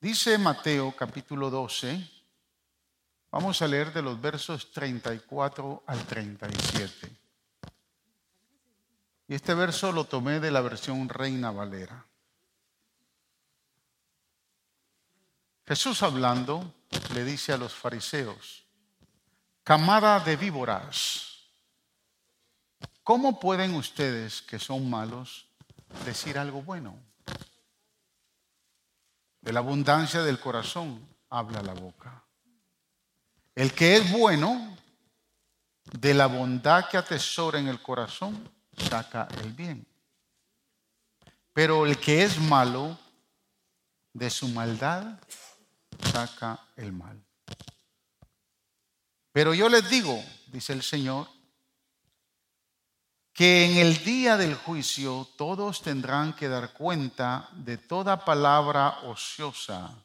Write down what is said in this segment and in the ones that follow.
Dice Mateo capítulo 12, vamos a leer de los versos 34 al 37. Y este verso lo tomé de la versión Reina Valera. Jesús hablando le dice a los fariseos, camada de víboras, ¿cómo pueden ustedes que son malos decir algo bueno? De la abundancia del corazón habla la boca. El que es bueno, de la bondad que atesora en el corazón, saca el bien. Pero el que es malo, de su maldad, saca el mal. Pero yo les digo, dice el Señor, que en el día del juicio todos tendrán que dar cuenta de toda palabra ociosa.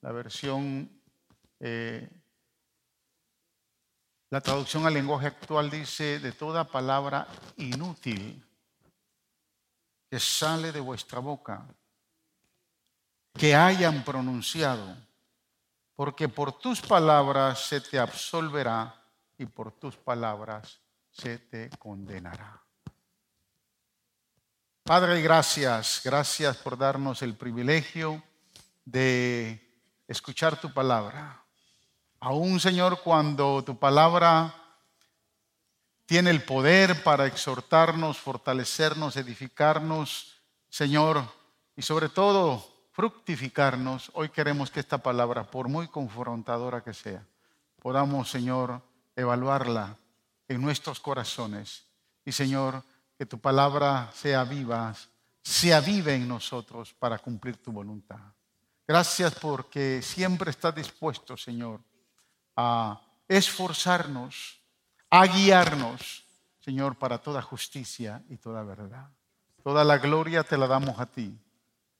La versión, eh, la traducción al lenguaje actual dice de toda palabra inútil que sale de vuestra boca, que hayan pronunciado, porque por tus palabras se te absolverá y por tus palabras se te condenará. Padre, gracias, gracias por darnos el privilegio de escuchar tu palabra. Aún, Señor, cuando tu palabra tiene el poder para exhortarnos, fortalecernos, edificarnos, Señor, y sobre todo fructificarnos, hoy queremos que esta palabra, por muy confrontadora que sea, podamos, Señor, evaluarla en nuestros corazones. Y Señor, que tu palabra sea viva, se avive en nosotros para cumplir tu voluntad. Gracias porque siempre estás dispuesto, Señor, a esforzarnos, a guiarnos, Señor, para toda justicia y toda verdad. Toda la gloria te la damos a ti.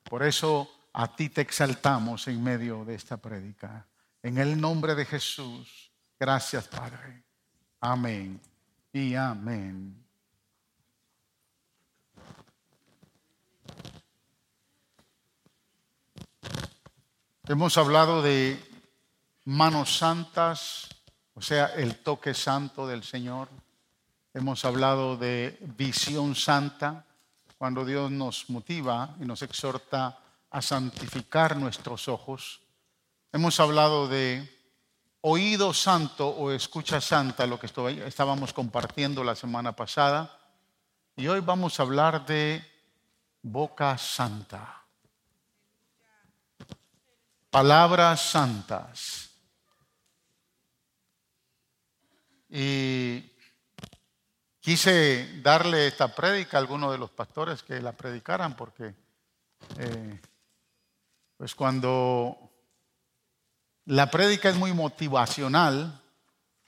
Por eso a ti te exaltamos en medio de esta prédica. En el nombre de Jesús. Gracias, Padre. Amén y amén. Hemos hablado de manos santas, o sea, el toque santo del Señor. Hemos hablado de visión santa, cuando Dios nos motiva y nos exhorta a santificar nuestros ojos. Hemos hablado de oído santo o escucha santa, lo que estábamos compartiendo la semana pasada. Y hoy vamos a hablar de boca santa. Palabras santas. Y quise darle esta prédica a algunos de los pastores que la predicaran porque eh, pues cuando la prédica es muy motivacional,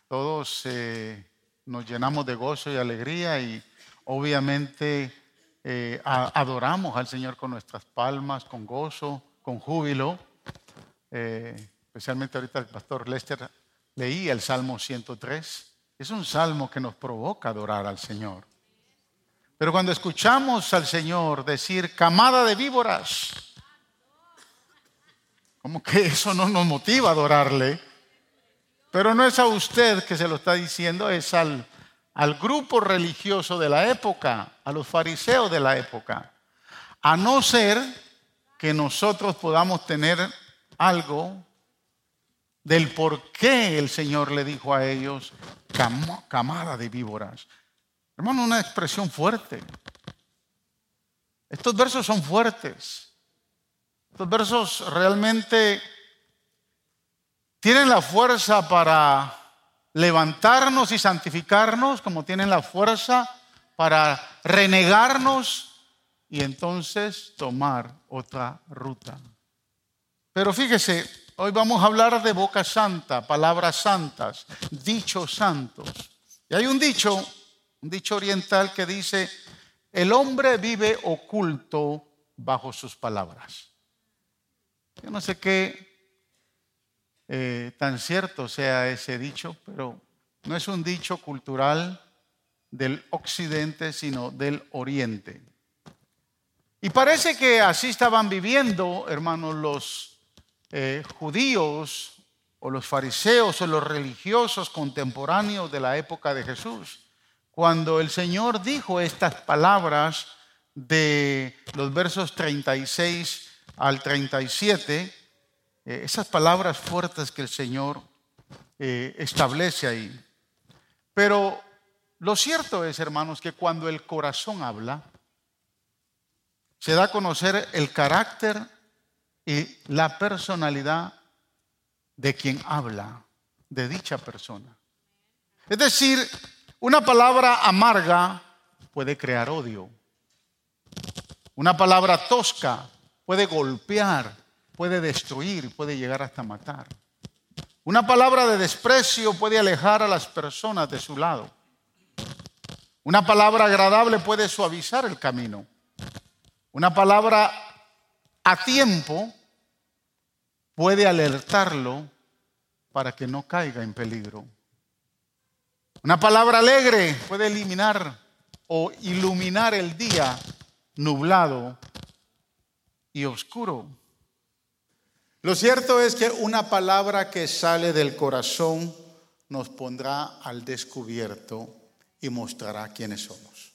todos eh, nos llenamos de gozo y alegría y obviamente eh, adoramos al Señor con nuestras palmas, con gozo, con júbilo. Eh, especialmente ahorita el pastor Lester leía el Salmo 103. Es un salmo que nos provoca adorar al Señor. Pero cuando escuchamos al Señor decir camada de víboras, como que eso no nos motiva a adorarle. Pero no es a usted que se lo está diciendo, es al, al grupo religioso de la época, a los fariseos de la época. A no ser que nosotros podamos tener algo del por qué el Señor le dijo a ellos camada de víboras. Hermano, una expresión fuerte. Estos versos son fuertes. Estos versos realmente tienen la fuerza para levantarnos y santificarnos, como tienen la fuerza para renegarnos y entonces tomar otra ruta. Pero fíjese, hoy vamos a hablar de boca santa, palabras santas, dichos santos. Y hay un dicho, un dicho oriental que dice, el hombre vive oculto bajo sus palabras. Yo no sé qué eh, tan cierto sea ese dicho, pero no es un dicho cultural del occidente, sino del oriente. Y parece que así estaban viviendo, hermanos, los eh, judíos o los fariseos o los religiosos contemporáneos de la época de Jesús. Cuando el Señor dijo estas palabras de los versos 36 al 37, eh, esas palabras fuertes que el Señor eh, establece ahí. Pero lo cierto es, hermanos, que cuando el corazón habla, se da a conocer el carácter y la personalidad de quien habla, de dicha persona. Es decir, una palabra amarga puede crear odio. Una palabra tosca puede golpear, puede destruir, puede llegar hasta matar. Una palabra de desprecio puede alejar a las personas de su lado. Una palabra agradable puede suavizar el camino. Una palabra a tiempo puede alertarlo para que no caiga en peligro. Una palabra alegre puede eliminar o iluminar el día nublado y oscuro. Lo cierto es que una palabra que sale del corazón nos pondrá al descubierto y mostrará quiénes somos.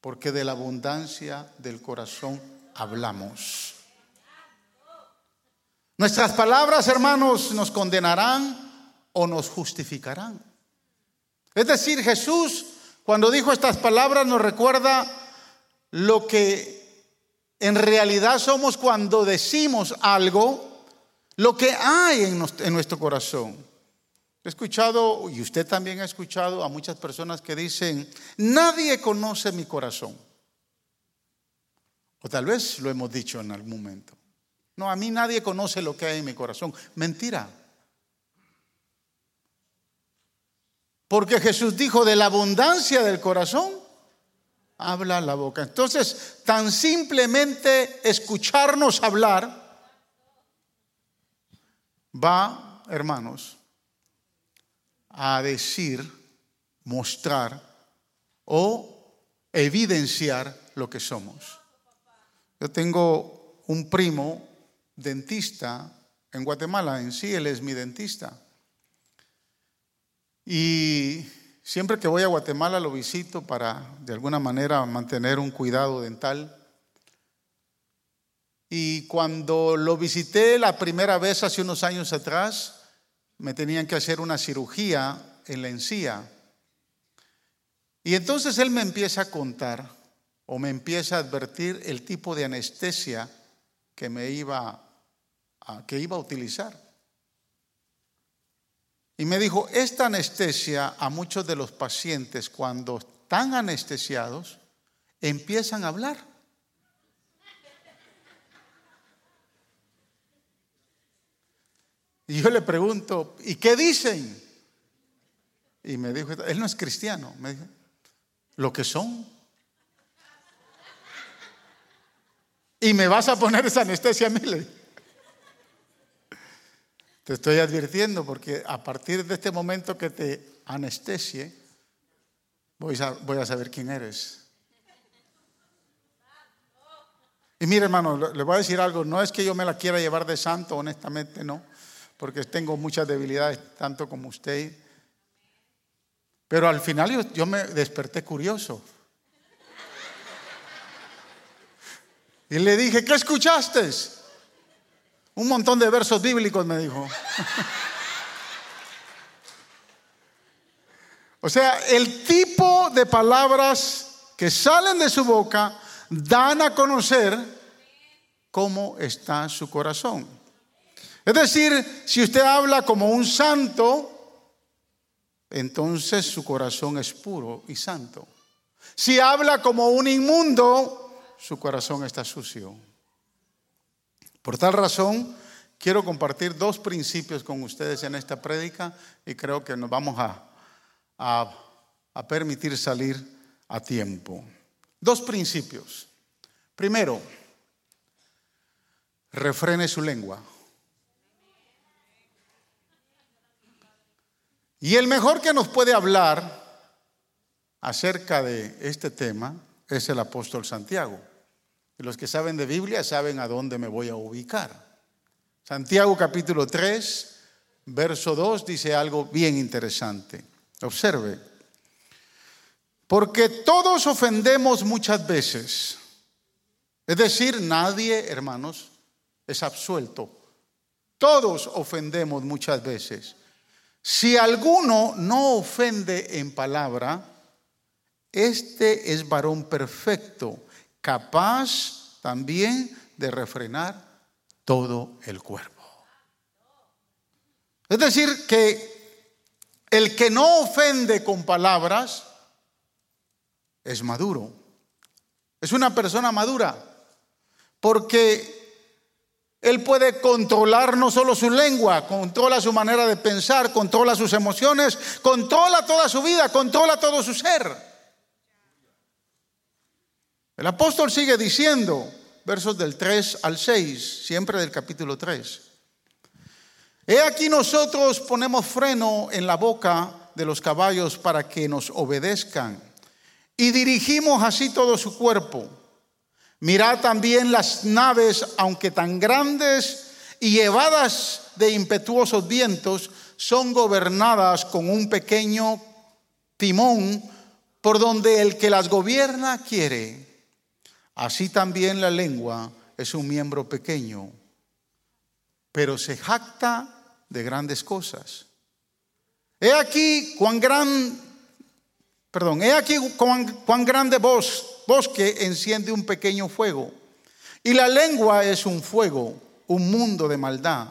Porque de la abundancia del corazón hablamos. Nuestras palabras, hermanos, nos condenarán o nos justificarán. Es decir, Jesús, cuando dijo estas palabras, nos recuerda lo que en realidad somos cuando decimos algo, lo que hay en nuestro corazón. He escuchado, y usted también ha escuchado a muchas personas que dicen, nadie conoce mi corazón. O tal vez lo hemos dicho en algún momento. No, a mí nadie conoce lo que hay en mi corazón. Mentira. Porque Jesús dijo, de la abundancia del corazón, habla la boca. Entonces, tan simplemente escucharnos hablar va, hermanos, a decir, mostrar o evidenciar lo que somos. Yo tengo un primo dentista en Guatemala, en sí él es mi dentista. Y siempre que voy a Guatemala lo visito para de alguna manera mantener un cuidado dental. Y cuando lo visité la primera vez hace unos años atrás, me tenían que hacer una cirugía en la encía. Y entonces él me empieza a contar o me empieza a advertir el tipo de anestesia que me iba que iba a utilizar. Y me dijo, esta anestesia a muchos de los pacientes cuando están anestesiados empiezan a hablar. Y yo le pregunto, ¿y qué dicen? Y me dijo, él no es cristiano, me dijo, lo que son. Y me vas a poner esa anestesia a mí. Te estoy advirtiendo porque a partir de este momento que te anestesie, voy a, saber quién eres. Y mire, hermano, le voy a decir algo. No es que yo me la quiera llevar de santo, honestamente, no. Porque tengo muchas debilidades, tanto como usted. Pero al final yo, yo me desperté curioso. Y le dije, ¿qué escuchaste? Un montón de versos bíblicos me dijo. o sea, el tipo de palabras que salen de su boca dan a conocer cómo está su corazón. Es decir, si usted habla como un santo, entonces su corazón es puro y santo. Si habla como un inmundo, su corazón está sucio. Por tal razón, quiero compartir dos principios con ustedes en esta prédica y creo que nos vamos a, a, permitir salir a tiempo. Dos principios. Primero, refrene su lengua. Y el mejor que nos puede hablar acerca de este tema es el apóstol Santiago. Y los que saben de Biblia saben a dónde me voy a ubicar. Santiago capítulo 3, verso 2 dice algo bien interesante. Observe. Porque todos ofendemos muchas veces. Es decir, nadie, hermanos, es absuelto. Todos ofendemos muchas veces. Si alguno no ofende en palabra, este es varón perfecto, capaz también de refrenar todo el cuerpo. Es decir, que el que no ofende con palabras es maduro. Es una persona madura. Porque él puede controlar no solo su lengua, controla su manera de pensar, controla sus emociones, controla toda su vida, controla todo su ser. El apóstol sigue diciendo, versos del 3 al 6, siempre del capítulo 3. He aquí nosotros ponemos freno en la boca de los caballos para que nos obedezcan y dirigimos así todo su cuerpo. Mirad también las naves, aunque tan grandes y llevadas de impetuosos vientos, son gobernadas con un pequeño timón por donde el que las gobierna quiere. Así también la lengua es un miembro pequeño, pero se jacta de grandes cosas. He aquí cuán gran, perdón, he aquí cuán, grande voz bosque enciende un pequeño fuego. Y la lengua es un fuego, un mundo de maldad.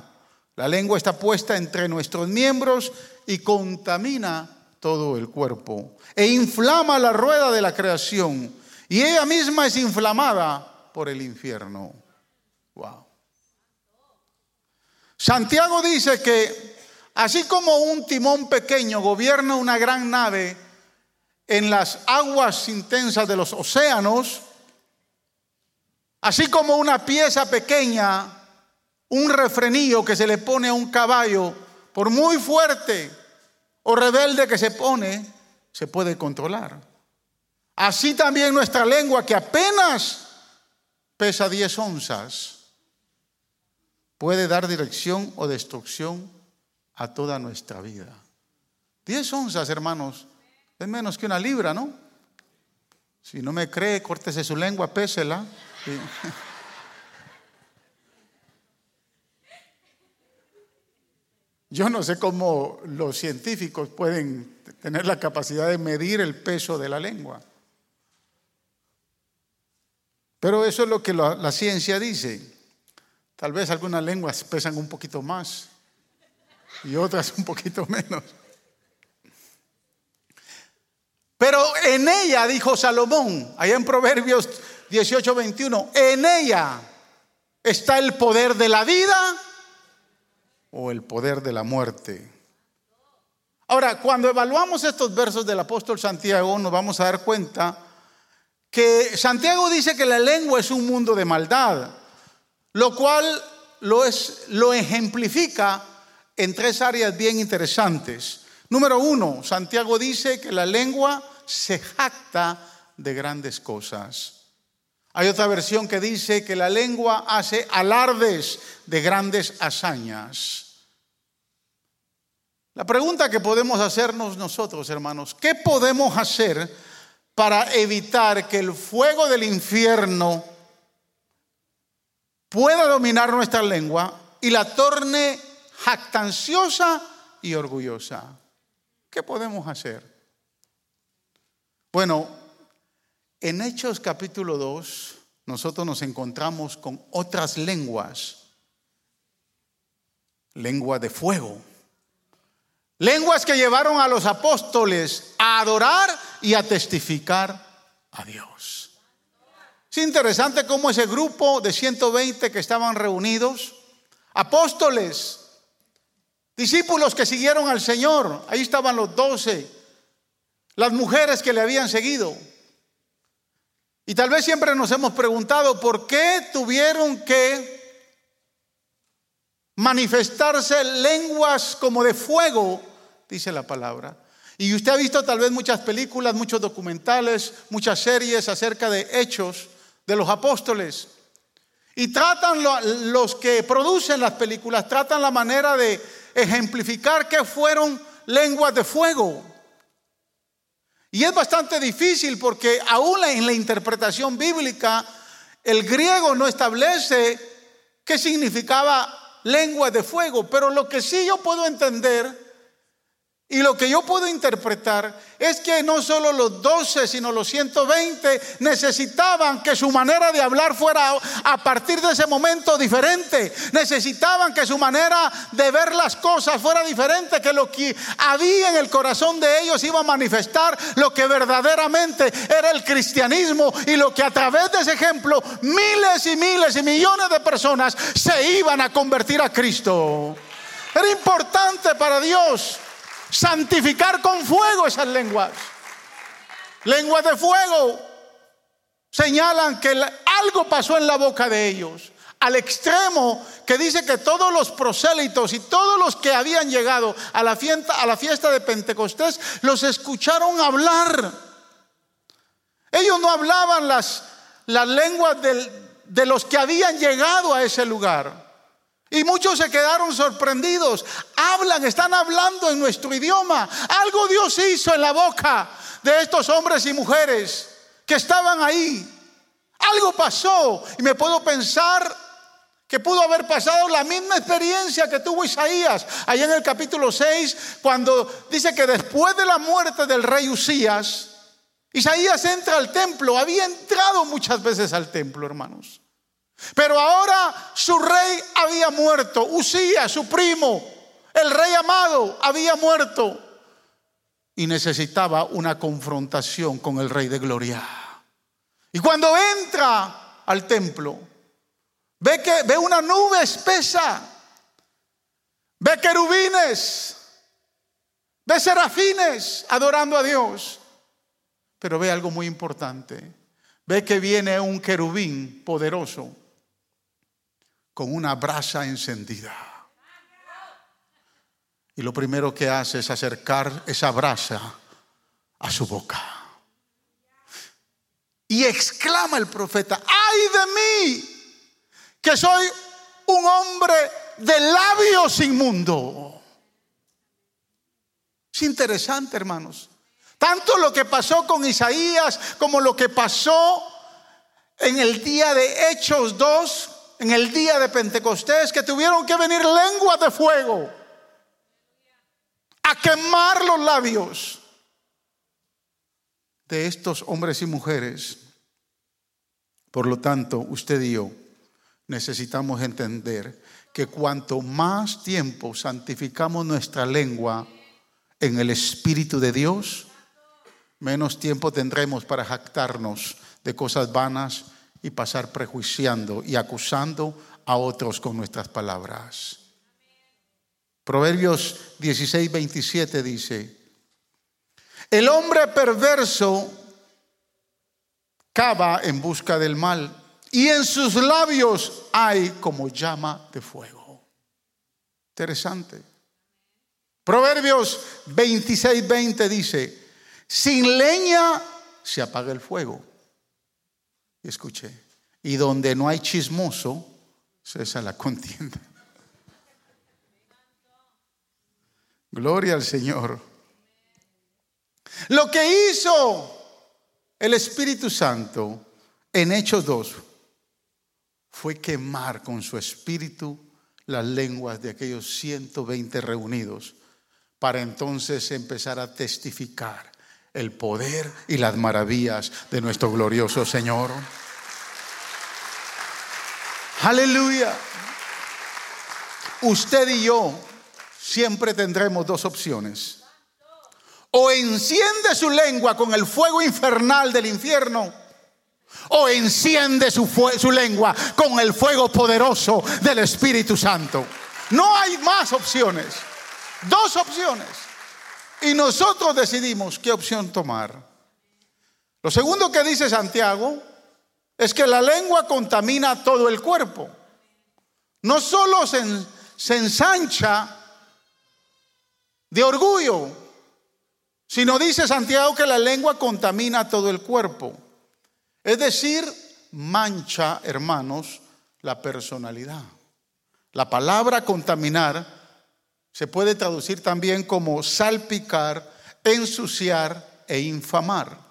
La lengua está puesta entre nuestros miembros y contamina todo el cuerpo. E inflama la rueda de la creación. Y ella misma es inflamada por el infierno. Wow. Santiago dice que así como un timón pequeño gobierna una gran nave, en las aguas intensas de los océanos, así como una pieza pequeña, un refrenillo que se le pone a un caballo, por muy fuerte o rebelde que se pone, se puede controlar. Así también nuestra lengua, que apenas pesa 10 onzas, puede dar dirección o destrucción a toda nuestra vida. 10 onzas, hermanos, es menos que una libra, ¿no? Si no me cree, córtese su lengua, pésela. Yo no sé cómo los científicos pueden tener la capacidad de medir el peso de la lengua. Pero eso es lo que la, ciencia dice. Tal vez algunas lenguas pesan un poquito más y otras un poquito menos. Pero en ella, dijo Salomón, allá en Proverbios 18, 21, en ella está el poder de la vida o el poder de la muerte. Ahora, cuando evaluamos estos versos del apóstol Santiago, nos vamos a dar cuenta que Santiago dice que la lengua es un mundo de maldad, lo cual lo, es, lo ejemplifica en tres áreas bien interesantes. Número uno, Santiago dice que la lengua se jacta de grandes cosas. Hay otra versión que dice que la lengua hace alardes de grandes hazañas. La pregunta que podemos hacernos nosotros, hermanos, ¿qué podemos hacer para evitar que el fuego del infierno pueda dominar nuestra lengua y la torne jactanciosa y orgullosa? ¿Qué podemos hacer? Bueno, en Hechos capítulo 2 nosotros nos encontramos con otras lenguas, lengua de fuego, lenguas que llevaron a los apóstoles a adorar y a testificar a Dios. Es interesante cómo ese grupo de 120 que estaban reunidos, apóstoles, Discípulos que siguieron al Señor, ahí estaban los doce, las mujeres que le habían seguido. Y tal vez siempre nos hemos preguntado por qué tuvieron que manifestarse lenguas como de fuego, dice la palabra. Y usted ha visto tal vez muchas películas, muchos documentales, muchas series acerca de hechos de los apóstoles. Y tratan los que producen las películas, tratan la manera de ejemplificar que fueron lenguas de fuego. Y es bastante difícil porque aún en la interpretación bíblica, el griego no establece qué significaba lengua de fuego, pero lo que sí yo puedo entender y lo que yo puedo interpretar es que no solo los 12, sino los 120 necesitaban que su manera de hablar fuera a partir de ese momento diferente. Necesitaban que su manera de ver las cosas fuera diferente, que lo que había en el corazón de ellos iba a manifestar lo que verdaderamente era el cristianismo y lo que a través de ese ejemplo miles y miles y millones de personas se iban a convertir a Cristo. Era importante para Dios santificar con fuego esas lenguas. Lenguas de fuego señalan que algo pasó en la boca de ellos, al extremo que dice que todos los prosélitos y todos los que habían llegado a la fiesta, a la fiesta de Pentecostés los escucharon hablar. Ellos no hablaban las, las lenguas de los que habían llegado a ese lugar. Y muchos se quedaron sorprendidos. Hablan, están hablando en nuestro idioma. Algo Dios hizo en la boca de estos hombres y mujeres que estaban ahí. Algo pasó. Y me puedo pensar que pudo haber pasado la misma experiencia que tuvo Isaías allá en el capítulo 6, cuando dice que después de la muerte del rey Usías, Isaías entra al templo. Había entrado muchas veces al templo, hermanos. Pero ahora su rey había muerto. Usía, su primo, el rey amado, había muerto. Y necesitaba una confrontación con el rey de gloria. Y cuando entra al templo, ve que ve una nube espesa. Ve querubines. Ve serafines adorando a Dios. Pero ve algo muy importante. Ve que viene un querubín poderoso con una brasa encendida. Y lo primero que hace es acercar esa brasa a su boca. Y exclama el profeta, ay de mí, que soy un hombre de labios inmundo. Es interesante, hermanos. Tanto lo que pasó con Isaías como lo que pasó en el día de Hechos 2 en el día de Pentecostés que tuvieron que venir lenguas de fuego a quemar los labios de estos hombres y mujeres. Por lo tanto, usted y yo necesitamos entender que cuanto más tiempo santificamos nuestra lengua en el Espíritu de Dios, menos tiempo tendremos para jactarnos de cosas vanas y pasar prejuiciando y acusando a otros con nuestras palabras. Proverbios 16, 27 dice, el hombre perverso cava en busca del mal y en sus labios hay como llama de fuego. Interesante. Proverbios 26, 20 dice, sin leña se apaga el fuego Escuche, y donde no hay chismoso, cesa la contienda. Gloria al Señor. Lo que hizo el Espíritu Santo en Hechos 2 fue quemar con su espíritu las lenguas de aquellos 120 reunidos para entonces empezar a testificar el poder y las maravillas de nuestro glorioso Señor. Aleluya. Usted y yo siempre tendremos dos opciones. O enciende su lengua con el fuego infernal del infierno, o enciende su, su, lengua con el fuego poderoso del Espíritu Santo. No hay más opciones. Dos opciones. Y nosotros decidimos qué opción tomar. Lo segundo que dice Santiago es que la lengua contamina todo el cuerpo. No solo se, ensancha de orgullo, sino dice Santiago que la lengua contamina todo el cuerpo. Es decir, mancha, hermanos, la personalidad. La palabra contaminar se puede traducir también como salpicar, ensuciar e infamar.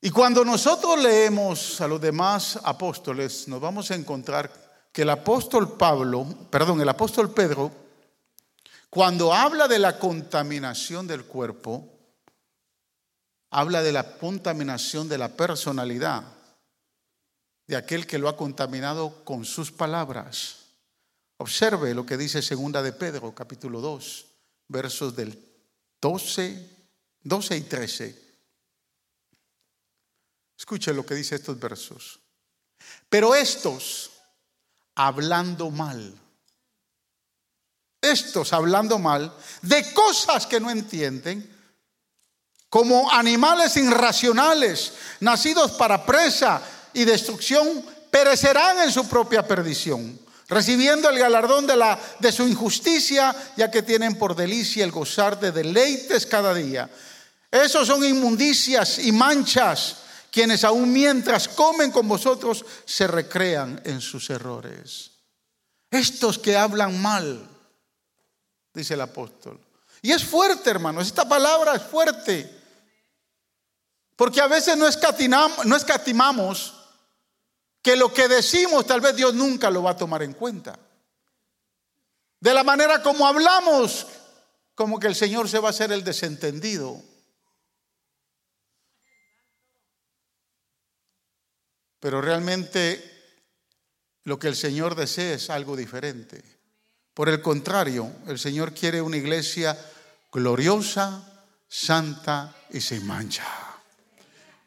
Y cuando nosotros leemos a los demás apóstoles, nos vamos a encontrar que el apóstol Pablo, perdón, el apóstol Pedro, cuando habla de la contaminación del cuerpo, habla de la contaminación de la personalidad de aquel que lo ha contaminado con sus palabras. Observe lo que dice segunda de Pedro, capítulo 2, versos del 12, 12 y 13. Escuche lo que dice estos versos. Pero estos, hablando mal, estos hablando mal de cosas que no entienden, como animales irracionales, nacidos para presa y destrucción, perecerán en su propia perdición, recibiendo el galardón de, su injusticia, ya que tienen por delicia el gozar de deleites cada día. Esos son inmundicias y manchas, quienes aún mientras comen con vosotros se recrean en sus errores. Estos que hablan mal, dice el apóstol. Y es fuerte, hermanos, esta palabra es fuerte. Porque a veces no no escatimamos que lo que decimos tal vez Dios nunca lo va a tomar en cuenta. De la manera como hablamos, como que el Señor se va a hacer el desentendido. Pero realmente lo que el Señor desea es algo diferente. Por el contrario, el Señor quiere una iglesia gloriosa, santa y sin mancha.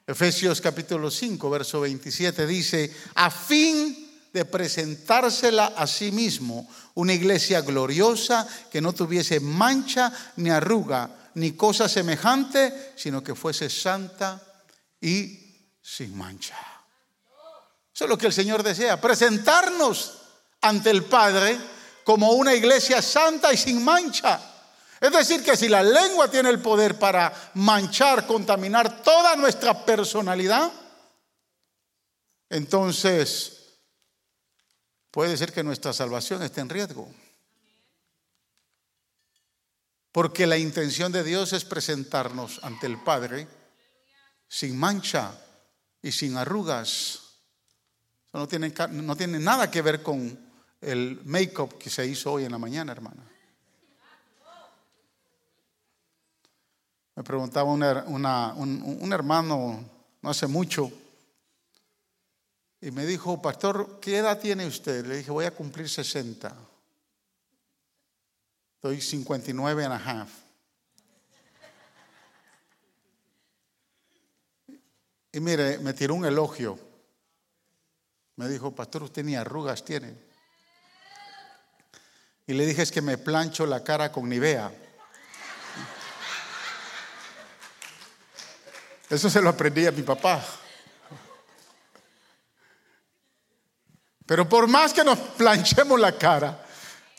Efesios capítulo 5, verso 27 dice, a fin de presentársela a sí mismo, una iglesia gloriosa que no tuviese mancha ni arruga, ni cosa semejante, sino que fuese santa y sin mancha. Eso es lo que el Señor desea, presentarnos ante el Padre como una iglesia santa y sin mancha. Es decir, que si la lengua tiene el poder para manchar, contaminar toda nuestra personalidad, entonces puede ser que nuestra salvación esté en riesgo. Porque la intención de Dios es presentarnos ante el Padre sin mancha y sin arrugas. No tiene, no tiene nada que ver con el make-up que se hizo hoy en la mañana, hermana. Me preguntaba un, hermano no hace mucho y me dijo, pastor, ¿qué edad tiene usted? Le dije, voy a cumplir 60. Estoy 59 and a half. Y mire, me tiró un elogio. Me dijo, pastor, usted ni arrugas tiene. Y le dije, es que me plancho la cara con Nivea. Eso se lo aprendí a mi papá. Pero por más que nos planchemos la cara,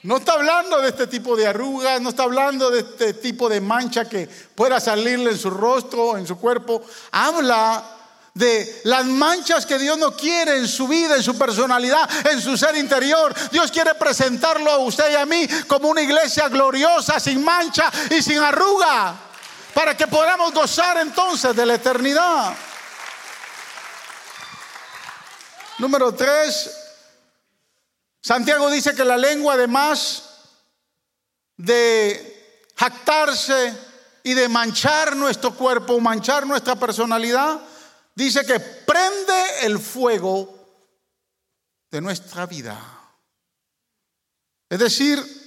no está hablando de este tipo de arrugas, no está hablando de este tipo de mancha que pueda salirle en su rostro, en su cuerpo. Habla de las manchas que Dios no quiere en su vida, en su personalidad, en su ser interior. Dios quiere presentarlo a usted y a mí como una iglesia gloriosa, sin mancha y sin arruga para que podamos gozar entonces de la eternidad. Número tres, Santiago dice que la lengua además de jactarse y de manchar nuestro cuerpo, manchar nuestra personalidad, dice que prende el fuego de nuestra vida. Es decir,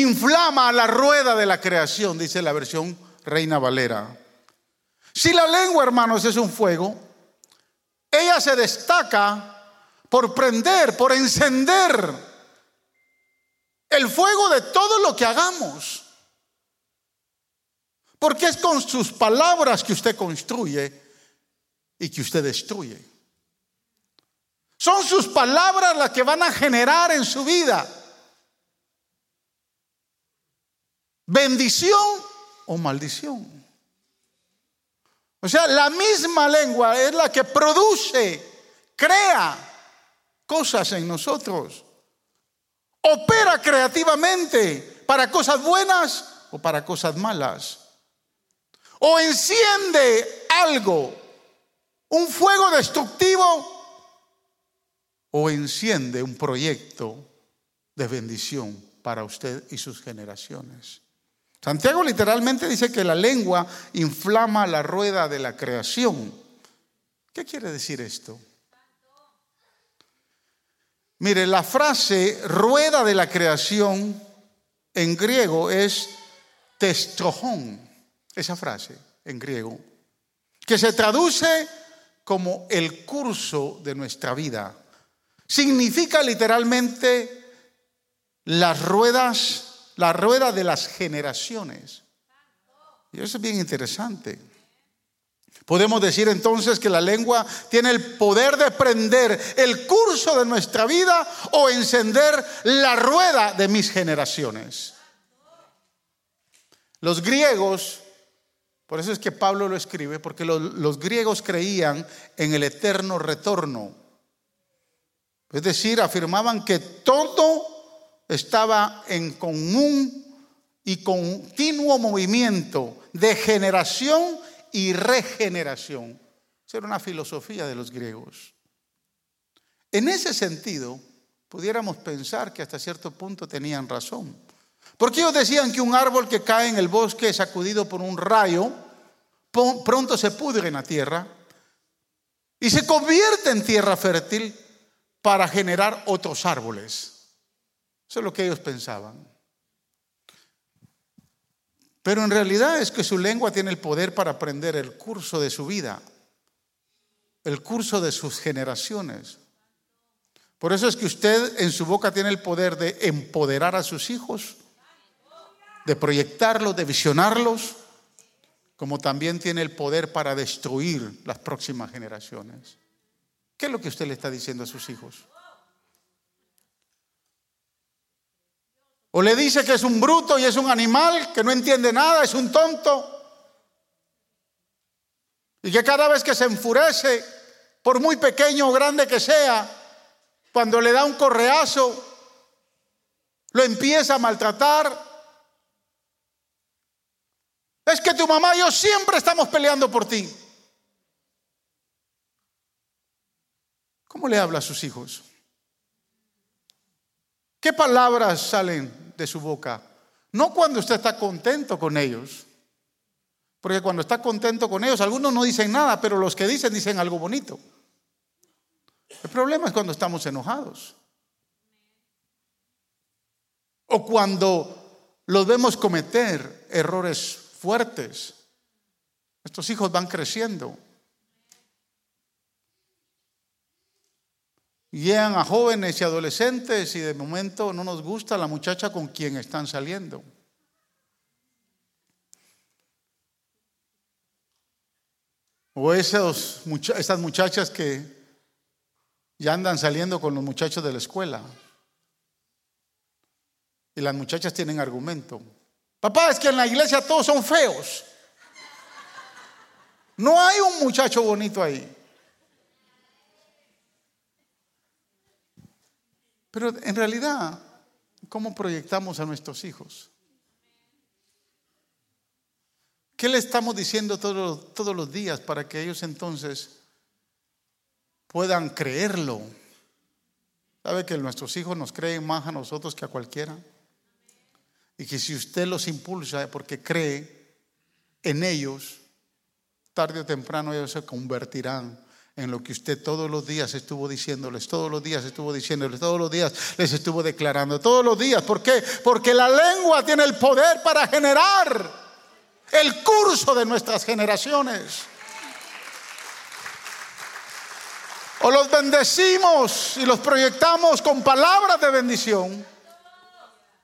inflama la rueda de la creación, dice la versión Reina Valera. Si la lengua, hermanos, es un fuego, ella se destaca por prender, por encender el fuego de todo lo que hagamos. Porque es con sus palabras que usted construye y que usted destruye. Son sus palabras las que van a generar en su vida bendición o maldición. O sea, la misma lengua es la que produce crea cosas en nosotros. Opera creativamente para cosas buenas o para cosas malas. O enciende algo, un fuego destructivo, o enciende un proyecto de bendición para usted y sus generaciones. Santiago literalmente dice que la lengua inflama la rueda de la creación. ¿Qué quiere decir esto? Mire, la frase rueda de la creación en griego es testrojón, esa frase en griego, que se traduce como el curso de nuestra vida. Significa literalmente las ruedas, la rueda de las generaciones. Y eso es bien interesante. Podemos decir entonces que la lengua tiene el poder de prender el curso de nuestra vida o encender la rueda de mis generaciones. Los griegos, por eso es que Pablo lo escribe, porque los, los griegos creían en el eterno retorno. Es decir, afirmaban que todo estaba en común y continuo movimiento de generación y regeneración. Esa era una filosofía de los griegos. En ese sentido, pudiéramos pensar que hasta cierto punto tenían razón. Porque ellos decían que un árbol que cae en el bosque sacudido por un rayo, pronto se pudre en la tierra y se convierte en tierra fértil para generar otros árboles. Eso es lo que ellos pensaban. Pero en realidad es que su lengua tiene el poder para aprender el curso de su vida, el curso de sus generaciones. Por eso es que usted en su boca tiene el poder de empoderar a sus hijos, de proyectarlos, de visionarlos, como también tiene el poder para destruir las próximas generaciones. ¿Qué es lo que usted le está diciendo a sus hijos? O le dice que es un bruto y es un animal, que no entiende nada, es un tonto. Y que cada vez que se enfurece, por muy pequeño o grande que sea, cuando le da un correazo, lo empieza a maltratar. Es que tu mamá y yo siempre estamos peleando por ti. ¿Cómo le habla a sus hijos? ¿Qué palabras salen de su boca. No cuando usted está contento con ellos. Porque cuando está contento con ellos, algunos no dicen nada, pero los que dicen dicen algo bonito. El problema es cuando estamos enojados. O cuando los vemos cometer errores fuertes. Estos hijos van creciendo. Llegan a jóvenes y adolescentes y de momento no nos gusta la muchacha con quien están saliendo. O esos, esas muchachas que ya andan saliendo con los muchachos de la escuela. Y las muchachas tienen argumento. Papá, es que en la iglesia todos son feos. No hay un muchacho bonito ahí. Pero en realidad, ¿cómo proyectamos a nuestros hijos? ¿Qué le estamos diciendo todos, todos los días para que ellos entonces puedan creerlo? ¿Sabe que nuestros hijos nos creen más a nosotros que a cualquiera? Y que si usted los impulsa porque cree en ellos, tarde o temprano ellos se convertirán en lo que usted todos los días estuvo diciéndoles, todos los días estuvo diciéndoles, todos los días les estuvo declarando, todos los días. ¿Por qué? Porque la lengua tiene el poder para generar el curso de nuestras generaciones. O los bendecimos y los proyectamos con palabras de bendición,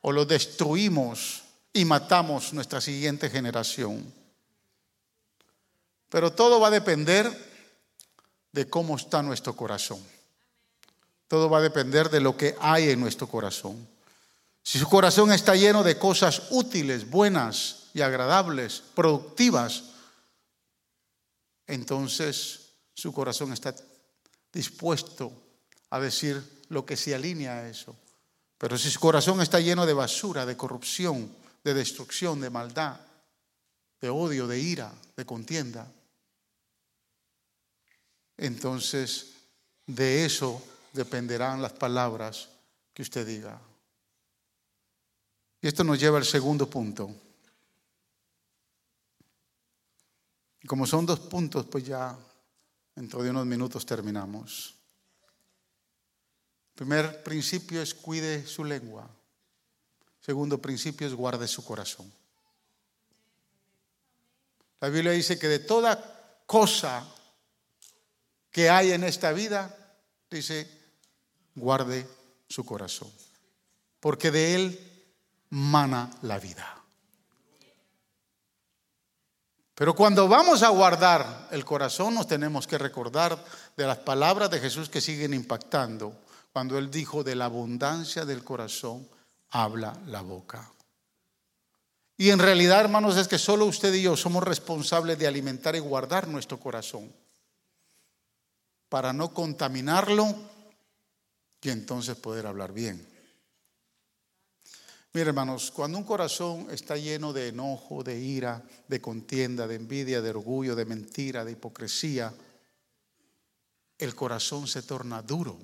o los destruimos y matamos nuestra siguiente generación. Pero todo va a depender de cómo está nuestro corazón. Todo va a depender de lo que hay en nuestro corazón. Si su corazón está lleno de cosas útiles, buenas y agradables, productivas, entonces su corazón está dispuesto a decir lo que se alinea a eso. Pero si su corazón está lleno de basura, de corrupción, de destrucción, de maldad, de odio, de ira, de contienda, entonces de eso dependerán las palabras que usted diga. Y esto nos lleva al segundo punto. Como son dos puntos, pues ya dentro de unos minutos terminamos. primer principio es cuide su lengua. Segundo principio es guarde su corazón. La Biblia dice que de toda cosa que hay en esta vida, dice, guarde su corazón, porque de él mana la vida. Pero cuando vamos a guardar el corazón nos tenemos que recordar de las palabras de Jesús que siguen impactando, cuando Él dijo, de la abundancia del corazón habla la boca. Y en realidad, hermanos, es que solo usted y yo somos responsables de alimentar y guardar nuestro corazón para no contaminarlo y entonces poder hablar bien. Mire, hermanos, cuando un corazón está lleno de enojo, de ira, de contienda, de envidia, de orgullo, de mentira, de hipocresía, el corazón se torna duro.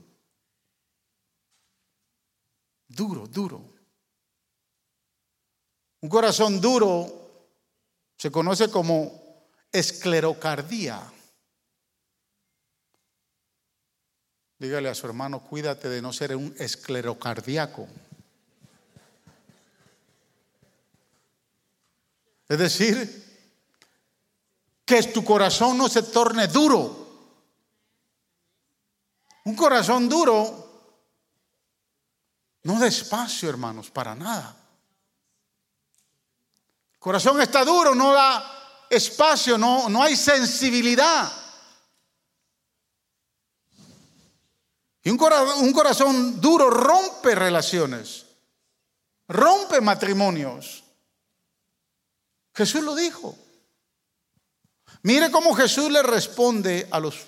Duro, duro. Un corazón duro se conoce como esclerocardía. Dígale a su hermano, cuídate de no ser un esclerocardíaco. Es decir, que tu corazón no se torne duro. Un corazón duro no da espacio, hermanos, para nada. El corazón está duro, no da espacio, no, no hay sensibilidad. Y un corazón, duro rompe relaciones, rompe matrimonios. Jesús lo dijo. Mire cómo Jesús le responde a los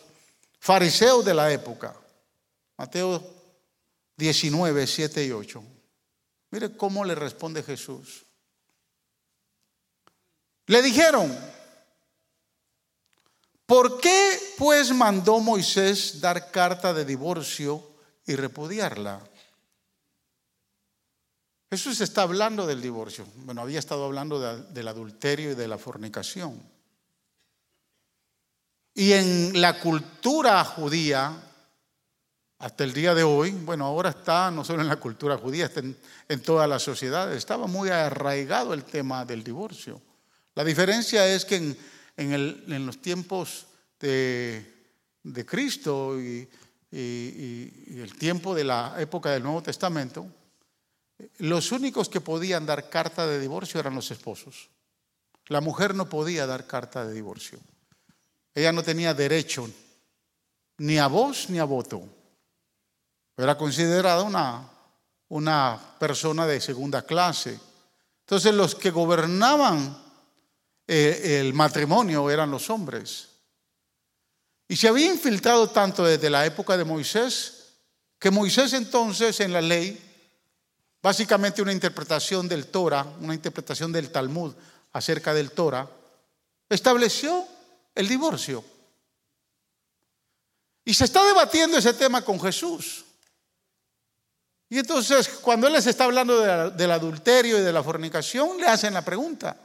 fariseos de la época. Mateo 19, 7 y 8. Mire cómo le responde Jesús. Le dijeron, ¿por qué pues mandó Moisés dar carta de divorcio y repudiarla? Jesús está hablando del divorcio. Bueno, había estado hablando del adulterio y de la fornicación. Y en la cultura judía, hasta el día de hoy, bueno, ahora está no solo en la cultura judía, está en, toda la sociedad, estaba muy arraigado el tema del divorcio. La diferencia es que en, los tiempos de, Cristo y el tiempo de la época del Nuevo Testamento, los únicos que podían dar carta de divorcio eran los esposos. La mujer no podía dar carta de divorcio. Ella no tenía derecho ni a voz ni a voto. Era considerada una, una persona de segunda clase. Entonces los que gobernaban eh, el matrimonio eran los hombres. Y se había infiltrado tanto desde la época de Moisés que Moisés entonces en la ley Básicamente una interpretación del Torah, una interpretación del Talmud acerca del Torah, estableció el divorcio. Y se está debatiendo ese tema con Jesús. Y entonces, cuando Él les está hablando del adulterio y de la fornicación, le hacen la pregunta.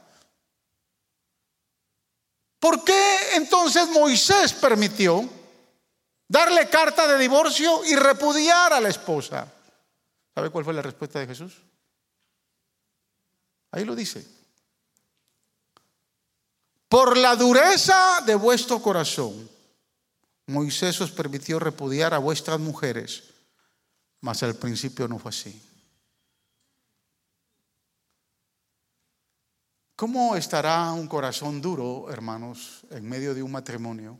¿Por qué entonces Moisés permitió darle carta de divorcio y repudiar a la esposa? ¿Sabe cuál fue la respuesta de Jesús? Ahí lo dice. Por la dureza de vuestro corazón, Moisés os permitió repudiar a vuestras mujeres, mas al principio no fue así. ¿Cómo estará un corazón duro, hermanos, en medio de un matrimonio?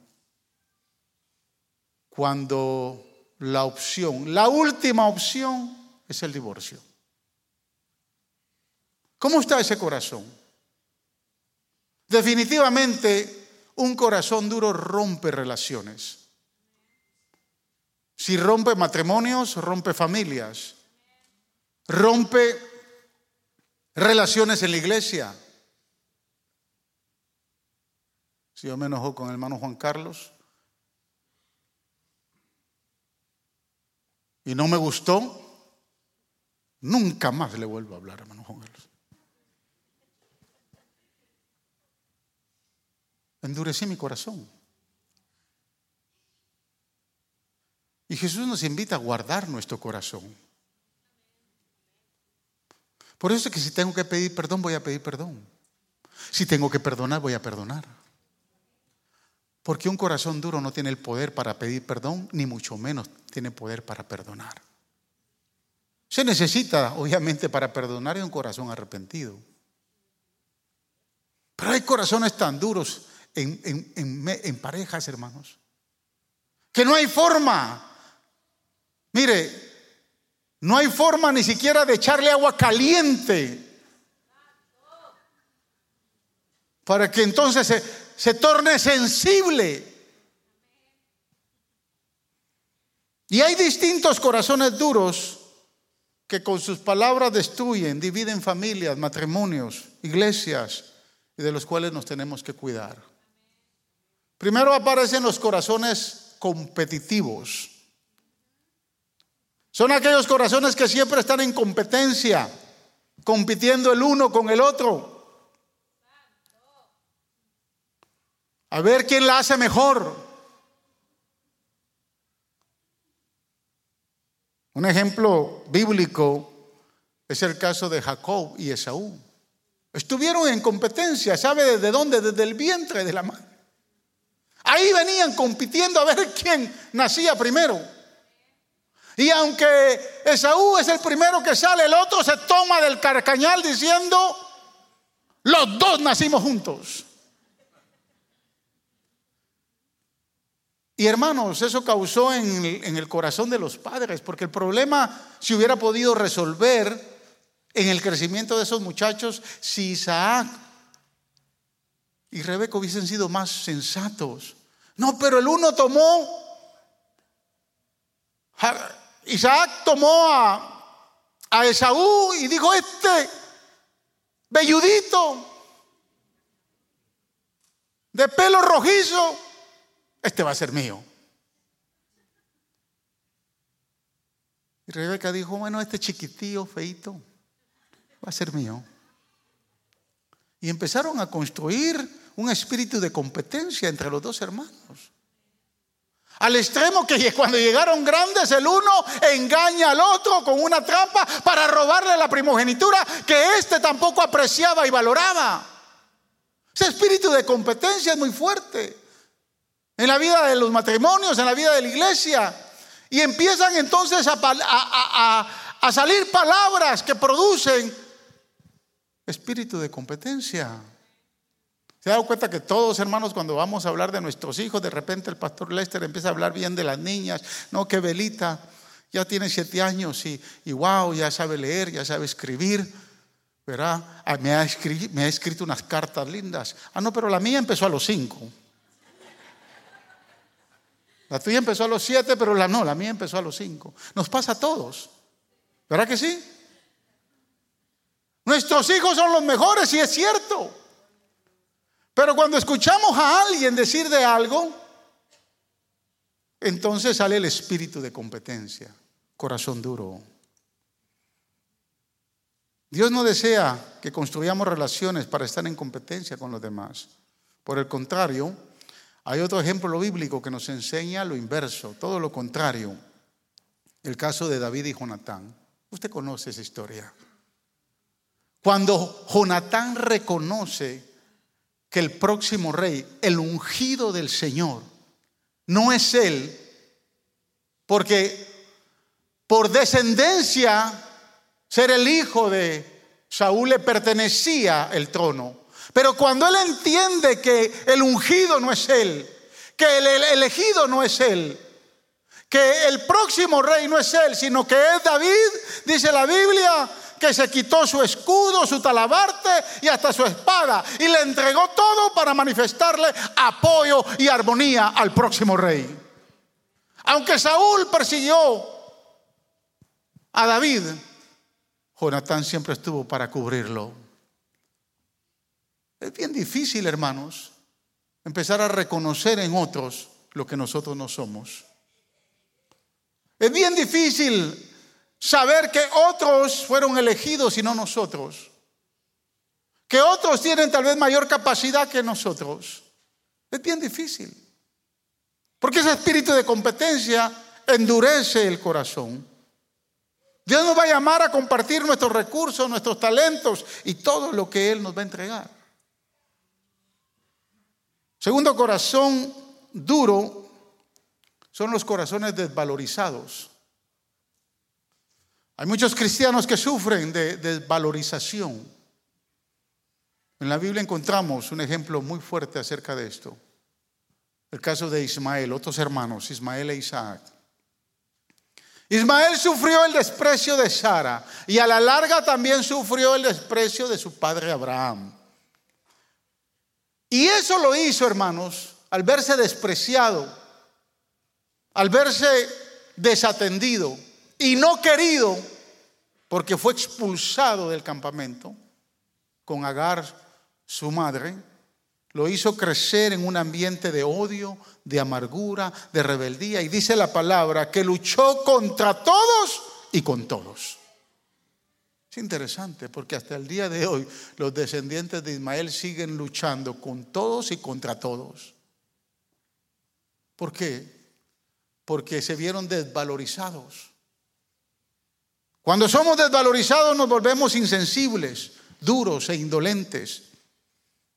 Cuando la opción, la última opción, es el divorcio. ¿Cómo está ese corazón? Definitivamente un corazón duro rompe relaciones. Si rompe matrimonios, rompe familias, rompe relaciones en la iglesia. Si yo me enojo con el hermano Juan Carlos y no me gustó, nunca más le vuelvo a hablar, hermano Juan Carlos. Endurecí mi corazón. Y Jesús nos invita a guardar nuestro corazón. Por eso es que si tengo que pedir perdón, voy a pedir perdón. Si tengo que perdonar, voy a perdonar. Porque un corazón duro no tiene el poder para pedir perdón, ni mucho menos tiene poder para perdonar. Se necesita, obviamente, para perdonar un corazón arrepentido. Pero hay corazones tan duros en, parejas, hermanos, que no hay forma Mire, no hay forma ni siquiera de echarle agua caliente para que entonces se, se torne sensible. Y hay distintos corazones duros que con sus palabras destruyen, dividen familias, matrimonios, iglesias, y de los cuales nos tenemos que cuidar. Primero aparecen los corazones competitivos. Son aquellos corazones que siempre están en competencia, compitiendo el uno con el otro. A ver quién la hace mejor. Un ejemplo bíblico es el caso de Jacob y Esaú. Estuvieron en competencia, ¿sabe desde dónde? Desde el vientre de la madre. Ahí venían compitiendo a ver quién nacía primero. Y aunque Esaú es el primero que sale, el otro se toma del carcañal diciendo, los dos nacimos juntos. Y hermanos, eso causó en el, corazón de los padres, porque el problema se hubiera podido resolver en el crecimiento de esos muchachos si Isaac y Rebeca hubiesen sido más sensatos. No, pero el uno tomó Isaac tomó a, Esaú y dijo, este velludito de pelo rojizo, este va a ser mío. Y Rebeca dijo, bueno, este chiquitío, feito, va a ser mío. Y empezaron a construir un espíritu de competencia entre los dos hermanos. Al extremo que cuando llegaron grandes, el uno engaña al otro con una trampa para robarle la primogenitura que éste tampoco apreciaba y valoraba. Ese espíritu de competencia es muy fuerte en la vida de los matrimonios, en la vida de la iglesia. Y empiezan entonces a, salir palabras que producen espíritu de competencia. ¿Se ha dado cuenta que todos, hermanos, cuando vamos a hablar de nuestros hijos, de repente el pastor Lester empieza a hablar bien de las niñas? No, que Belita ya tiene siete años y, y wow, ya sabe leer, ya sabe escribir. ¿Verdad? Ah, me, ha escrito, me ha escrito unas cartas lindas. Ah, no, pero la mía empezó a los cinco. La tuya empezó a los siete, pero la no, la mía empezó a los cinco. Nos pasa a todos. ¿Verdad que sí? Nuestros hijos son los mejores y es cierto. Pero cuando escuchamos a alguien decir de algo, entonces sale el espíritu de competencia, corazón duro. Dios no desea que construyamos relaciones para estar en competencia con los demás. Por el contrario, hay otro ejemplo bíblico que nos enseña lo inverso, todo lo contrario. El caso de David y Jonatán. Usted conoce esa historia. Cuando Jonatán reconoce que el próximo rey, el ungido del Señor, no es él, porque por descendencia, ser el hijo de Saúl le pertenecía el trono. Pero cuando él entiende que el ungido no es él, que el elegido no es él, que el próximo rey no es él, sino que es David, dice la Biblia, que se quitó su escudo, su talabarte y hasta su espada y le entregó todo para manifestarle apoyo y armonía al próximo rey. Aunque Saúl persiguió a David, Jonatán siempre estuvo para cubrirlo. Es bien difícil, hermanos, empezar a reconocer en otros lo que nosotros no somos. Es bien difícil saber que otros fueron elegidos y no nosotros. Que otros tienen tal vez mayor capacidad que nosotros. Es bien difícil. Porque ese espíritu de competencia endurece el corazón. Dios nos va a llamar a compartir nuestros recursos, nuestros talentos y todo lo que Él nos va a entregar. Segundo corazón duro son los corazones desvalorizados. Hay muchos cristianos que sufren de desvalorización. En la Biblia encontramos un ejemplo muy fuerte acerca de esto. El caso de Ismael, otros hermanos, Ismael e Isaac. Ismael sufrió el desprecio de Sara y a la larga también sufrió el desprecio de su padre Abraham. Y eso lo hizo, hermanos, al verse despreciado, al verse desatendido y no querido, porque fue expulsado del campamento con Agar, su madre, lo hizo crecer en un ambiente de odio, de amargura, de rebeldía. Y dice la palabra que luchó contra todos y con todos. Es interesante porque hasta el día de hoy los descendientes de Ismael siguen luchando con todos y contra todos. ¿Por qué? Porque se vieron desvalorizados. Cuando somos desvalorizados nos volvemos insensibles, duros e indolentes.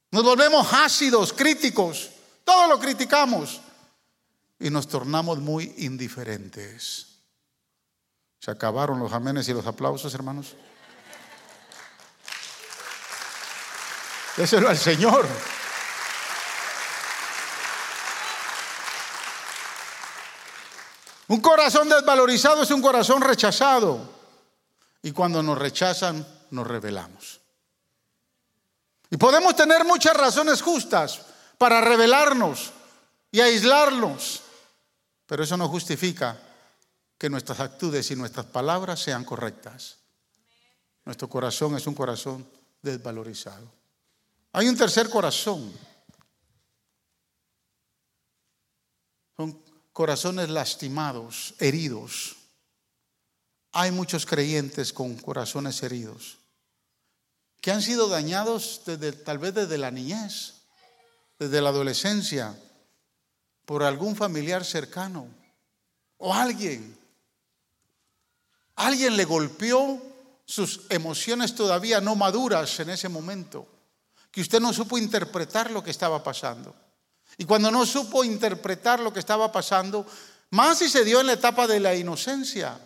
Nos volvemos ácidos, críticos, todo lo criticamos y nos tornamos muy indiferentes. ¿Se acabaron los amenes y los aplausos, hermanos? Déselo al Señor. Un corazón desvalorizado es un corazón rechazado. Y cuando nos rechazan, nos rebelamos. Y podemos tener muchas razones justas para rebelarnos y aislarnos, pero eso no justifica que nuestras actitudes y nuestras palabras sean correctas. Nuestro corazón es un corazón desvalorizado. Hay un tercer corazón. Son corazones lastimados, heridos. Hay muchos creyentes con corazones heridos que han sido dañados desde, tal vez desde la niñez, desde la adolescencia, por algún familiar cercano o alguien. Alguien le golpeó sus emociones todavía no maduras en ese momento, que usted no supo interpretar lo que estaba pasando. Y cuando no supo interpretar lo que estaba pasando, más si se dio en la etapa de la inocencia.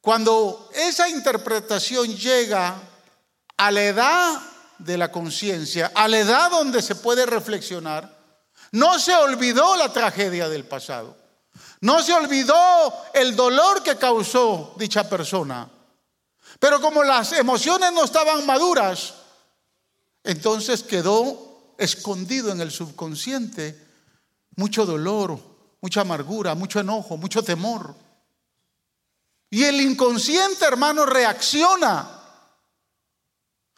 Cuando esa interpretación llega a la edad de la conciencia, a la edad donde se puede reflexionar, no se olvidó la tragedia del pasado. No se olvidó el dolor que causó dicha persona. Pero como las emociones no estaban maduras, entonces quedó escondido en el subconsciente mucho dolor, mucha amargura, mucho enojo, mucho temor. Y el inconsciente, hermano, reacciona.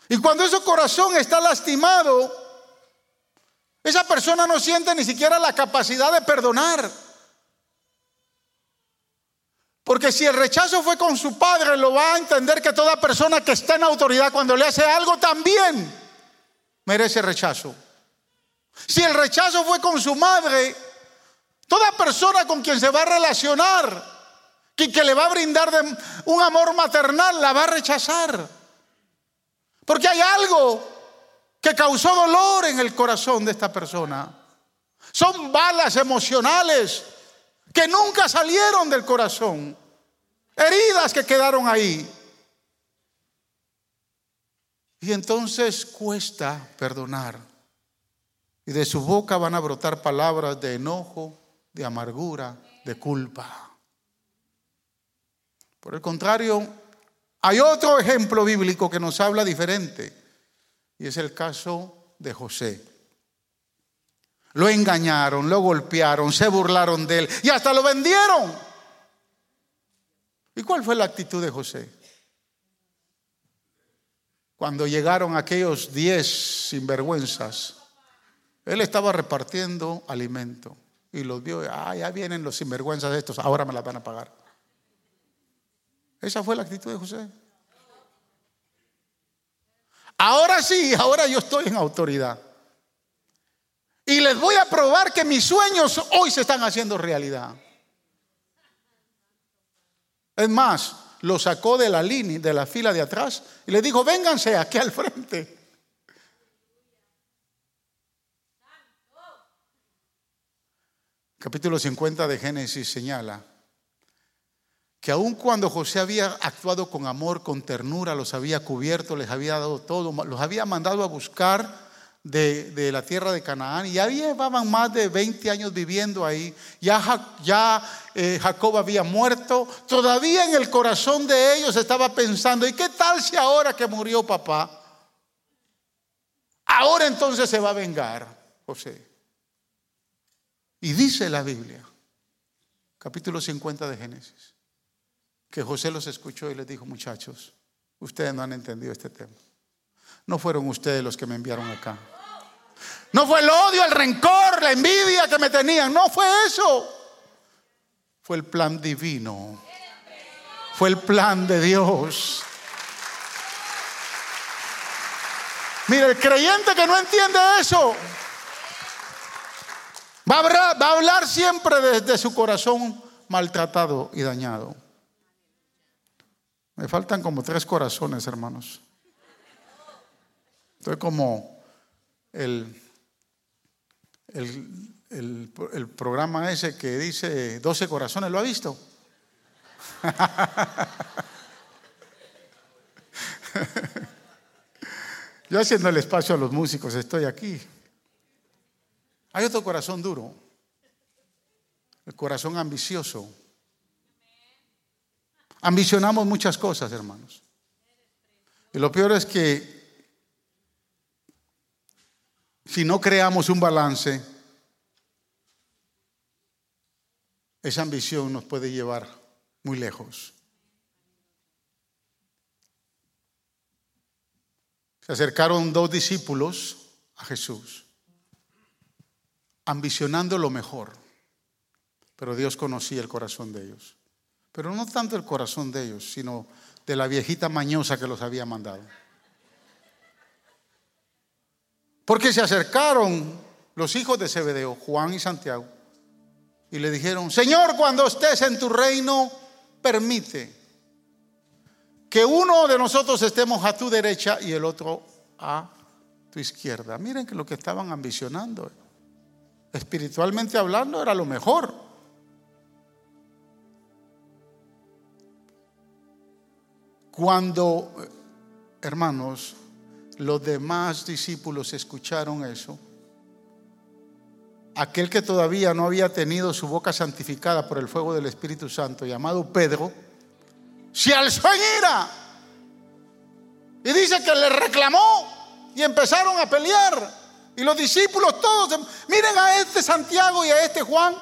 Y cuando ese corazón está lastimado, esa persona no siente ni siquiera la capacidad de perdonar. Porque si el rechazo fue con su padre, lo va a entender que toda persona que está en autoridad cuando le hace algo también merece rechazo. Si el rechazo fue con su madre, toda persona con quien se va a relacionar que, que le va a brindar un amor maternal, la va a rechazar. Porque hay algo que causó dolor en el corazón de esta persona. Son balas emocionales que nunca salieron del corazón. Heridas que quedaron ahí. Y entonces cuesta perdonar. Y de su boca van a brotar palabras de enojo, de amargura, de culpa. Por el contrario, hay otro ejemplo bíblico que nos habla diferente, y es el caso de José. Lo engañaron, lo golpearon, se burlaron de él y hasta lo vendieron. ¿Y cuál fue la actitud de José? Cuando llegaron aquellos diez sinvergüenzas, él estaba repartiendo alimento y los vio, ah, ya vienen los sinvergüenzas de estos, ahora me la van a pagar. Esa fue la actitud de José. Ahora sí, ahora yo estoy en autoridad. Y les voy a probar que mis sueños hoy se están haciendo realidad. Es más, lo sacó de la línea, de la fila de atrás y le dijo, vénganse aquí al frente. Capítulo 50 de Génesis señala que aun cuando José había actuado con amor, con ternura, los había cubierto, les había dado todo, los había mandado a buscar de, la tierra de Canaán y ya llevaban más de 20 años viviendo ahí. Ya, ya eh, Jacob había muerto. Todavía en el corazón de ellos estaba pensando, ¿y qué tal si ahora que murió papá? Ahora entonces se va a vengar José. Y dice la Biblia, capítulo 50 de Génesis, que José los escuchó y les dijo, muchachos, ustedes no han entendido este tema. No fueron ustedes los que me enviaron acá. No fue el odio, el rencor, la envidia que me tenían. No fue eso. Fue el plan divino. Fue el plan de Dios. Mira, el creyente que no entiende eso va a hablar, siempre desde su corazón maltratado y dañado. Me faltan como tres corazones, hermanos. Estoy como el el, programa ese que dice 12 corazones, ¿lo ha visto? Yo haciendo el espacio a los músicos estoy aquí. Hay otro corazón duro, el corazón ambicioso. Ambicionamos muchas cosas, hermanos. Y lo peor es que si no creamos un balance, esa ambición nos puede llevar muy lejos. Se acercaron dos discípulos a Jesús, ambicionando lo mejor, pero Dios conocía el corazón de ellos. Pero no tanto el corazón de ellos, sino de la viejita mañosa que los había mandado. Porque se acercaron los hijos de Zebedeo, Juan y Santiago, y le dijeron, Señor, cuando estés en tu reino, permite que uno de nosotros estemos a tu derecha y el otro a tu izquierda. Miren que lo que estaban ambicionando, espiritualmente hablando, era lo mejor. Cuando, hermanos, los demás discípulos escucharon eso, aquel que todavía no había tenido su boca santificada por el fuego del Espíritu Santo, llamado Pedro, se alzó en ira. Y dice que le reclamó y empezaron a pelear. Y los discípulos todos, miren a este Santiago y a este Juan,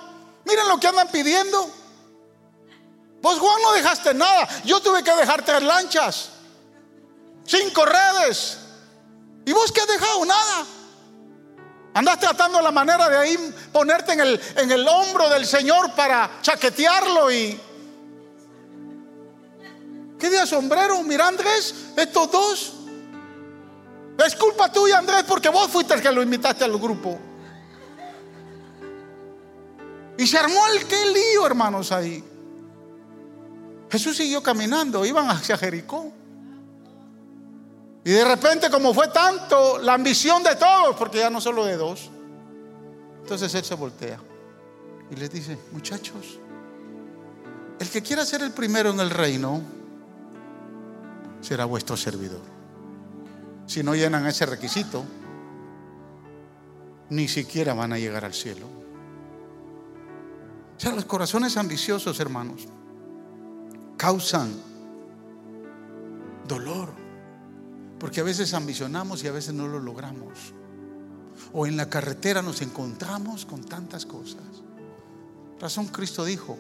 miren lo que andan pidiendo. Vos Juan no dejaste nada, yo tuve que dejar tres lanchas, cinco redes, ¿Y vos qué has dejado? Nada. Andas tratando la manera de ahí ponerte en el, en el hombro del Señor para chaquetearlo y... ¿Qué día sombrero? Mira Andrés, estos dos. Es culpa tuya Andrés porque vos fuiste el que lo invitaste al grupo. Y se armó el qué lío, hermanos, ahí. Jesús siguió caminando, iban hacia Jericó. Y de repente, como fue tanto la ambición de todos, porque ya no solo de dos, entonces él se voltea y les dice, muchachos, el que quiera ser el primero en el reino será vuestro servidor. Si no llenan ese requisito, ni siquiera van a llegar al cielo. O sea, los corazones ambiciosos, hermanos, causan dolor porque a veces ambicionamos y a veces no lo logramos. o en la carretera nos encontramos con tantas cosas. Razón Cristo dijo,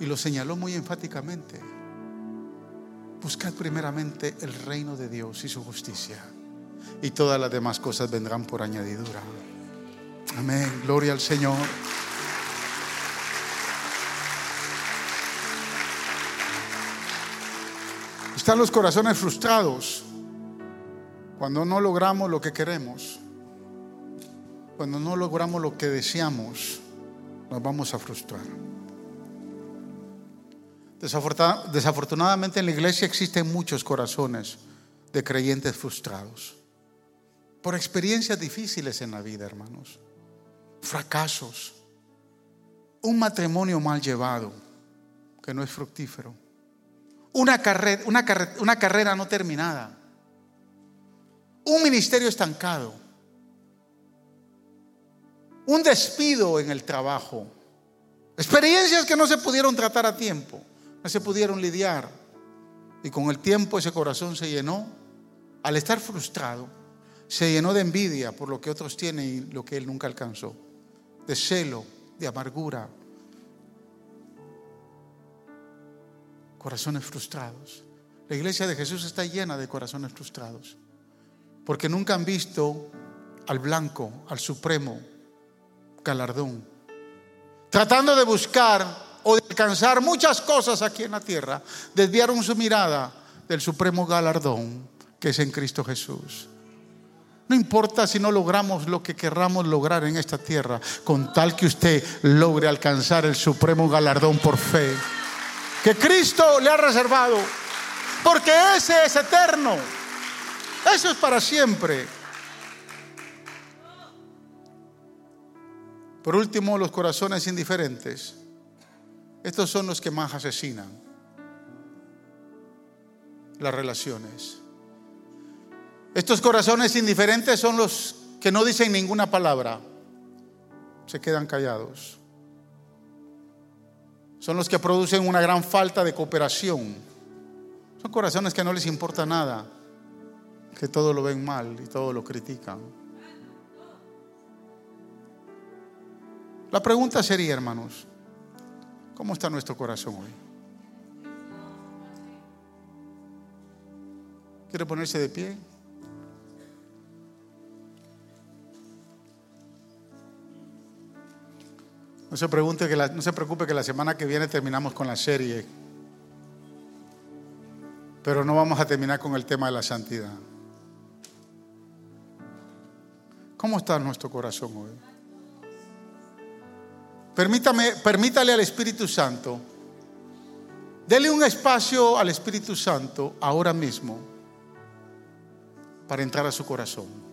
y lo señaló muy enfáticamente, buscad primeramente el reino de Dios y su justicia, y todas las demás cosas vendrán por añadidura. Amén, gloria al Señor. Están los corazones frustrados cuando no logramos lo que queremos, cuando no logramos lo que deseamos, nos vamos a frustrar. Desafortunadamente en la iglesia existen muchos corazones de creyentes frustrados por experiencias difíciles en la vida, hermanos, fracasos, un matrimonio mal llevado que no es fructífero, una carrera, no terminada, un ministerio estancado, un despido en el trabajo, experiencias que no se pudieron tratar a tiempo, no se pudieron lidiar. Y con el tiempo ese corazón se llenó, al estar frustrado, se llenó de envidia por lo que otros tienen y lo que él nunca alcanzó, de celo, de amargura, corazones frustrados. La iglesia de Jesús está llena de corazones frustrados porque nunca han visto al blanco, al supremo galardón. Tratando de buscar o de alcanzar muchas cosas aquí en la tierra, desviaron su mirada del supremo galardón que es en Cristo Jesús. No importa si no logramos lo que querramos lograr en esta tierra, con tal que usted logre alcanzar el supremo galardón por fe, que Cristo le ha reservado, porque ese es eterno. Eso es para siempre. Por último, los corazones indiferentes. Estos son los que más asesinan las relaciones. Estos corazones indiferentes son los que no dicen ninguna palabra, se quedan callados. Son los que producen una gran falta de cooperación. Son corazones que no les importa nada que todo lo ven mal y todo lo critican. La pregunta sería, hermanos, ¿cómo está nuestro corazón hoy? ¿Quiere ponerse de pie? No se, pregunte que no se preocupe que la semana que viene terminamos con la serie, pero no vamos a terminar con el tema de la santidad. ¿Cómo está nuestro corazón hoy? Permítame, permítale al Espíritu Santo, dele un espacio al Espíritu Santo ahora mismo para entrar a su corazón.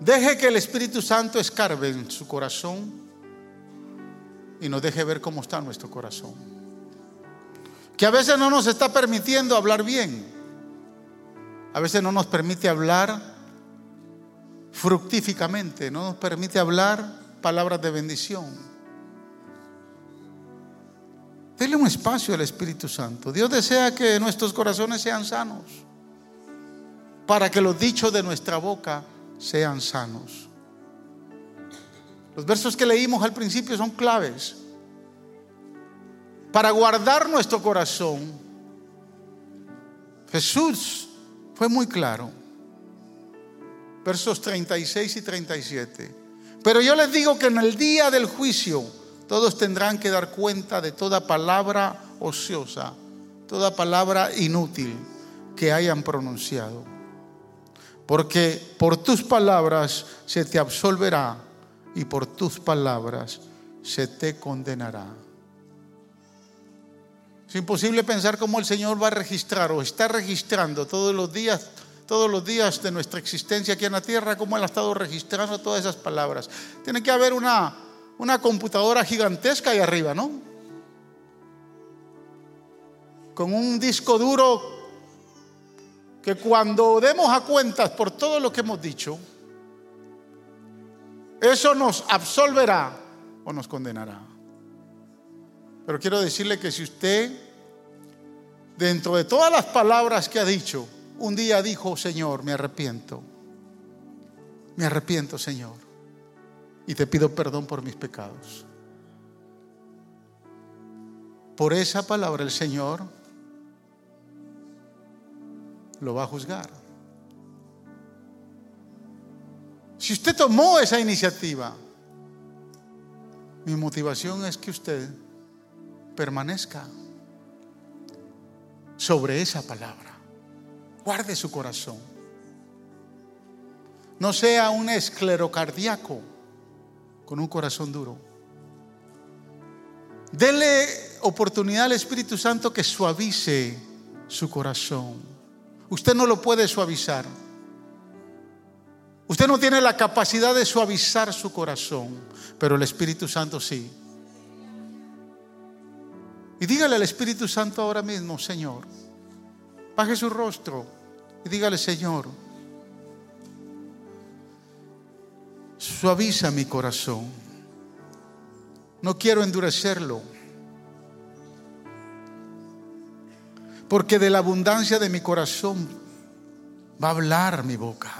Deje que el Espíritu Santo escarbe en su corazón y nos deje ver cómo está nuestro corazón. Que a veces no nos está permitiendo hablar bien. A veces no nos permite hablar fructíficamente, no nos permite hablar palabras de bendición. Dele un espacio al Espíritu Santo. Dios desea que nuestros corazones sean sanos, para que los dichos de nuestra boca sean sanos. Los versos que leímos al principio son claves para guardar nuestro corazón. Jesús fue muy claro versos 36 y 37. Pero yo les digo que en el día del juicio todos tendrán que dar cuenta de toda palabra ociosa, toda palabra inútil que hayan pronunciado. Porque por tus palabras se te absolverá y por tus palabras se te condenará. Es imposible pensar cómo el Señor va a registrar o está registrando todos los días todos los días de nuestra existencia aquí en la tierra, cómo Él ha estado registrando todas esas palabras. Tiene que haber una, una computadora gigantesca ahí arriba, ¿no? Con un disco duro que cuando demos a cuentas por todo lo que hemos dicho, eso nos absolverá o nos condenará. Pero quiero decirle que si usted, dentro de todas las palabras que ha dicho, un día dijo, Señor, me arrepiento. Me arrepiento, Señor. Y te pido perdón por mis pecados. Por esa palabra el Señor lo va a juzgar. Si usted tomó esa iniciativa, mi motivación es que usted permanezca sobre esa palabra. Guarde su corazón. No sea un esclerocardíaco con un corazón duro. Dele oportunidad al Espíritu Santo que suavice su corazón. Usted no lo puede suavizar. Usted no tiene la capacidad de suavizar su corazón, pero el Espíritu Santo sí. Y dígale al Espíritu Santo ahora mismo, Señor, baje su rostro y dígale, Señor, suaviza mi corazón. No quiero endurecerlo. Porque de la abundancia de mi corazón va a hablar mi boca.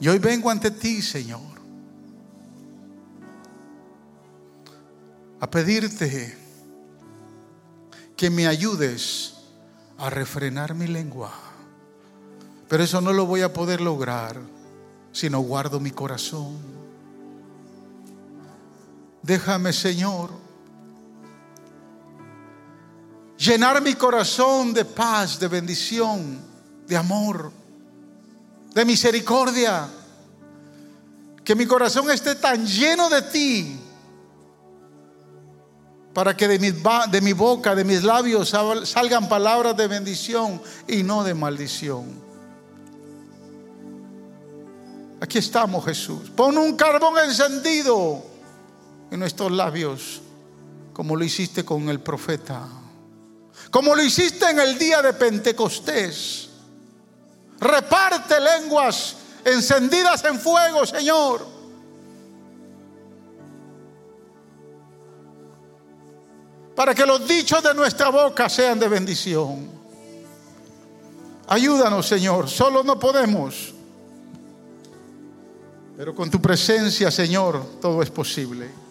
Y hoy vengo ante ti, Señor, a pedirte que me ayudes a refrenar mi lengua. Pero eso no lo voy a poder lograr si no guardo mi corazón. Déjame, Señor, llenar mi corazón de paz, de bendición, de amor de misericordia. Que mi corazón esté tan lleno de ti para que de mi, boca, de mis labios salgan palabras de bendición y no de maldición. Aquí estamos Jesús. Pon un carbón encendido en nuestros labios, como lo hiciste con el profeta, como lo hiciste en el día de Pentecostés Reparte lenguas encendidas en fuego, Señor. Para que los dichos de nuestra boca sean de bendición. Ayúdanos, Señor. Solo no podemos. Pero con tu presencia, Señor, todo es posible.